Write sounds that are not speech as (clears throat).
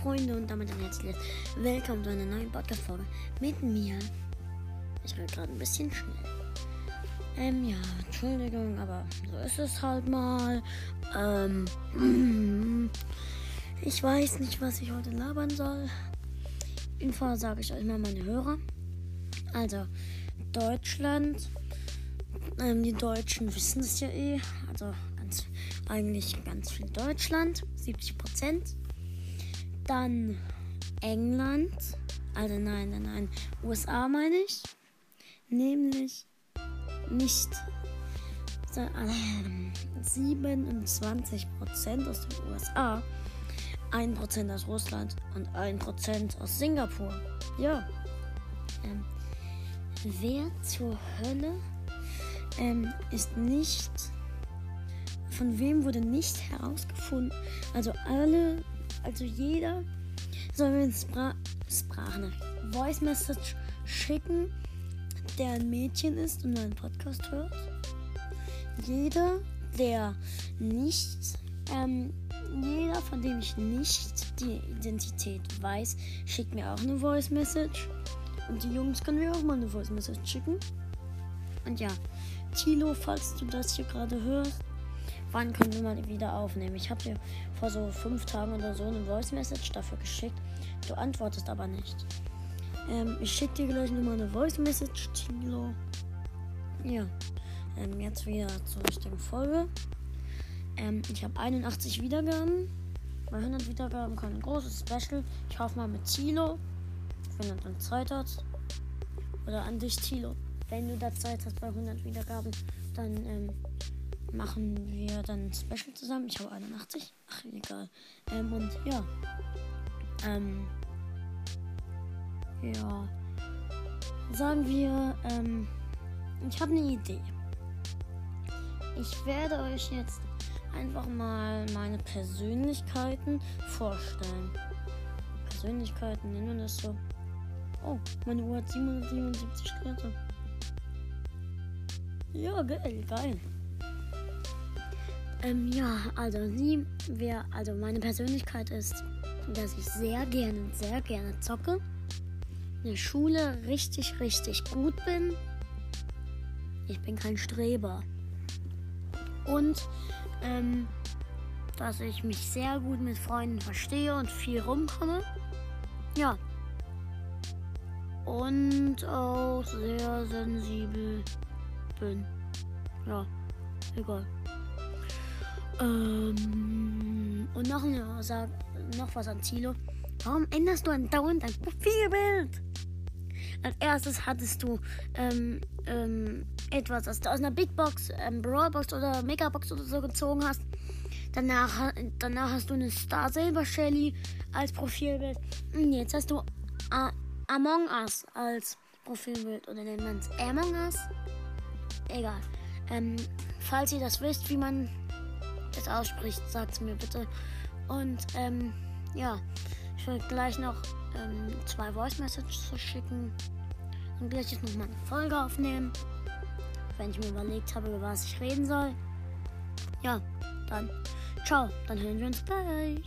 Freunde und damit ein herzliches Willkommen zu einer neuen Podcast-Folge mit mir. Ich rede gerade ein bisschen schnell. Ähm, ja, Entschuldigung, aber so ist es halt mal. Ähm, (clears throat) ich weiß nicht, was ich heute labern soll. Info sage ich euch mal meine Hörer. Also, Deutschland. Ähm, die Deutschen wissen es ja eh. Also, ganz, eigentlich ganz viel Deutschland. 70 Prozent. Dann England. Also nein, nein, nein. USA meine ich. Nämlich nicht äh, 27% aus den USA, 1% aus Russland und 1% aus Singapur. Ja. Ähm, wer zur Hölle ähm, ist nicht. Von wem wurde nicht herausgefunden? Also alle also jeder soll mir eine Spra Sprachnachricht, Voice Message schicken, der ein Mädchen ist und meinen Podcast hört. Jeder, der nicht, ähm, jeder, von dem ich nicht die Identität weiß, schickt mir auch eine Voice Message. Und die Jungs können mir auch mal eine Voice Message schicken. Und ja, Tilo, falls du das hier gerade hörst, wann können wir mal wieder aufnehmen? Ich habe dir vor so fünf Tagen oder so eine Voice Message dafür geschickt. Du antwortest aber nicht. Ähm, ich schicke dir gleich nochmal eine Voice Message, Tilo. Ja. Ähm, jetzt wieder zur richtigen Folge. Ähm, ich habe 81 Wiedergaben. Bei 100 Wiedergaben kommt ein großes Special. Ich hoffe mal mit Tilo. Wenn er dann Zeit hat. Oder an dich, Tilo. Wenn du da Zeit hast bei 100 Wiedergaben, dann ähm, machen wir dann ein Special zusammen. Ich habe 81. Ach, egal. Ähm, und ja. Ähm. Ja. Sagen wir, ähm. Ich habe eine Idee. Ich werde euch jetzt einfach mal meine Persönlichkeiten vorstellen. Persönlichkeiten nennen wir das so. Oh, meine Uhr hat 777 Grad. Ja, geil, geil. Ähm, ja, also sie, wer, also meine Persönlichkeit ist, dass ich sehr gerne, sehr gerne zocke. In der Schule richtig, richtig gut bin. Ich bin kein Streber. Und, ähm, dass ich mich sehr gut mit Freunden verstehe und viel rumkomme. Ja. Und auch sehr sensibel bin. Ja, egal. Ähm, und noch, eine, noch was an Zilo. Warum änderst du andauernd dein Profilbild? Als erstes hattest du ähm, ähm, etwas, das du aus einer Big Box, ähm, Brawlbox oder Megabox oder so gezogen hast. Danach, danach hast du eine Star Silver Shelly als Profilbild. Und jetzt hast du A Among Us als Profilbild. Oder nennt man es Among Us? Egal. Ähm, falls ihr das wisst, wie man es ausspricht, sagt mir bitte. Und ähm, ja, ich werde gleich noch ähm, zwei Voice Messages schicken und gleich jetzt noch mal eine Folge aufnehmen, wenn ich mir überlegt habe, über was ich reden soll. Ja, dann ciao, dann hören wir uns gleich.